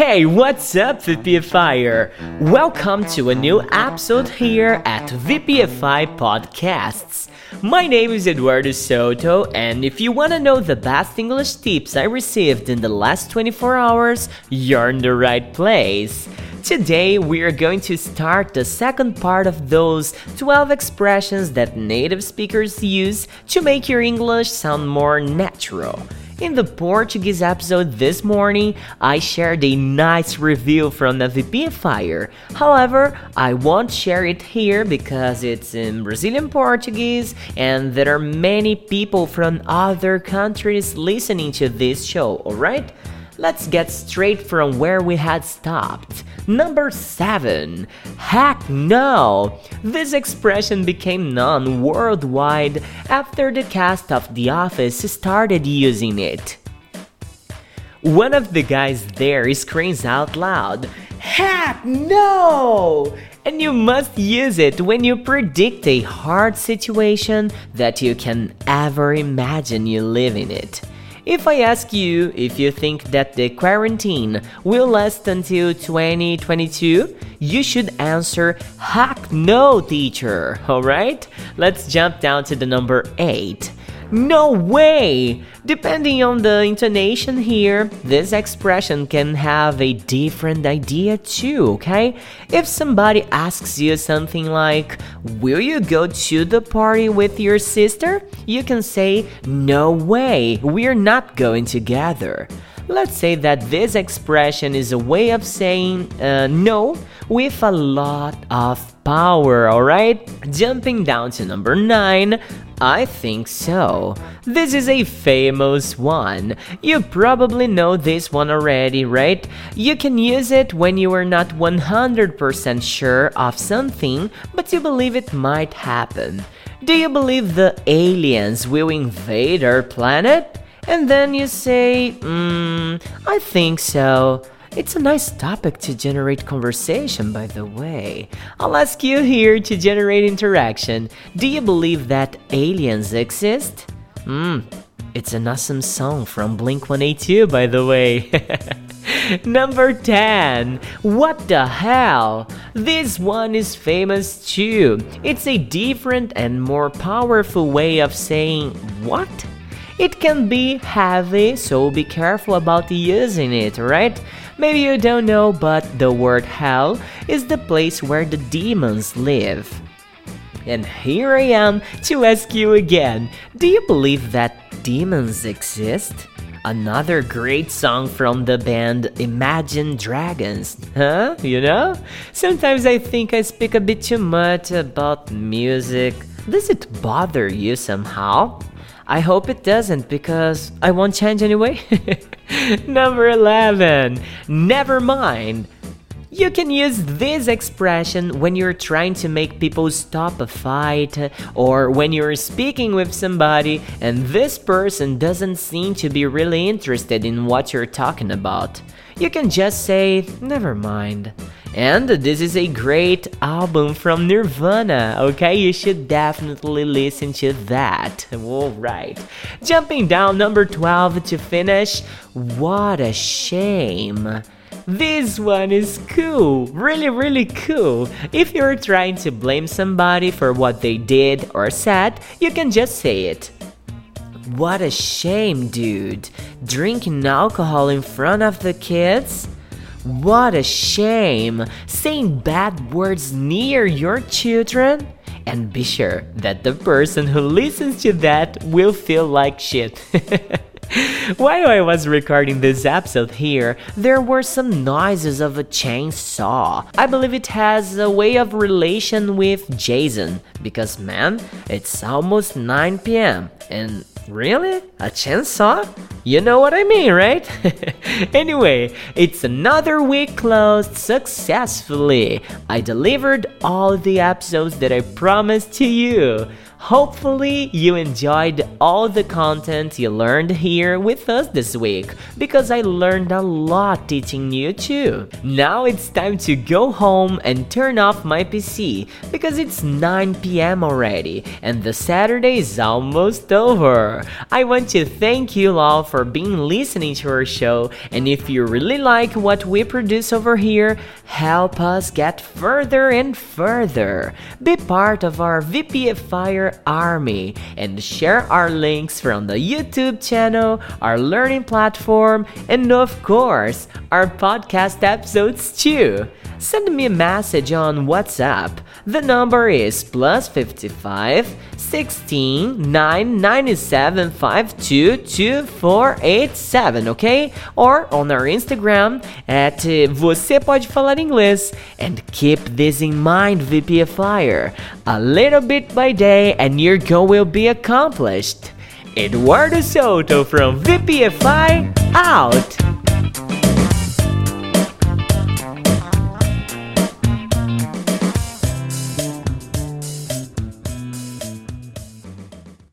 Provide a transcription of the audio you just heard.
Hey, what's up, VPFIer? Welcome to a new episode here at VPFI Podcasts. My name is Eduardo Souto, and if you want to know the best English tips I received in the last 24 hours, you're in the right place. Today, we are going to start the second part of those 12 expressions that native speakers use to make your English sound more natural. In the Portuguese episode this morning, I shared a nice review from the VPFIer. However, I won't share it here because it's in Brazilian Portuguese and there are many people from other countries listening to this show, alright? Let's get straight from where we had stopped. Number 7. Heck no! This expression became known worldwide after the cast of The Office started using it. One of the guys there screams out loud, Heck no! And you must use it when you predict a hard situation that you can ever imagine you live in it. If I ask you if you think that the quarantine will last until 2022, you should answer heck no, teacher. Alright? Let's jump down to the number 8. No way! Depending on the intonation here, this expression can have a different idea too, okay? If somebody asks you something like, Will you go to the party with your sister? You can say, No way, we're not going together. Let's say that this expression is a way of saying uh, no with a lot of power, alright? Jumping down to number 9, I think so. This is a famous one. You probably know this one already, right? You can use it when you are not 100% sure of something, but you believe it might happen. Do you believe the aliens will invade our planet? And then you say, hmm, I think so. It's a nice topic to generate conversation, by the way. I'll ask you here to generate interaction. Do you believe that aliens exist? Hmm, it's an awesome song from Blink 182, by the way. Number 10. What the hell? This one is famous too. It's a different and more powerful way of saying what? It can be heavy, so be careful about using it, right? Maybe you don't know, but the word hell is the place where the demons live. And here I am to ask you again do you believe that demons exist? Another great song from the band Imagine Dragons, huh? You know? Sometimes I think I speak a bit too much about music. Does it bother you somehow? I hope it doesn't because I won't change anyway. Number 11. Never mind. You can use this expression when you're trying to make people stop a fight or when you're speaking with somebody and this person doesn't seem to be really interested in what you're talking about. You can just say, never mind. And this is a great album from Nirvana, okay? You should definitely listen to that. Alright. Jumping down number 12 to finish. What a shame. This one is cool, really, really cool. If you're trying to blame somebody for what they did or said, you can just say it. What a shame, dude. Drinking alcohol in front of the kids? What a shame! Saying bad words near your children? And be sure that the person who listens to that will feel like shit. While I was recording this episode here, there were some noises of a chainsaw. I believe it has a way of relation with Jason, because man, it's almost 9 pm and Really? A chainsaw? You know what I mean, right? anyway, it's another week closed successfully. I delivered all the episodes that I promised to you. Hopefully, you enjoyed all the content you learned here with us this week because I learned a lot teaching you too. Now it's time to go home and turn off my PC because it's 9 pm already and the Saturday is almost over. I want to thank you all for being listening to our show and if you really like what we produce over here, help us get further and further. Be part of our VPF Army and share our links from the YouTube channel, our learning platform, and of course, our podcast episodes too. Send me a message on WhatsApp. The number is plus 55 16 997 522487, okay? Or on our Instagram at eh, Você Pode Falar Inglês. And keep this in mind, VPFIer. A little bit by day and your goal will be accomplished. Eduardo Souto from VPFI out!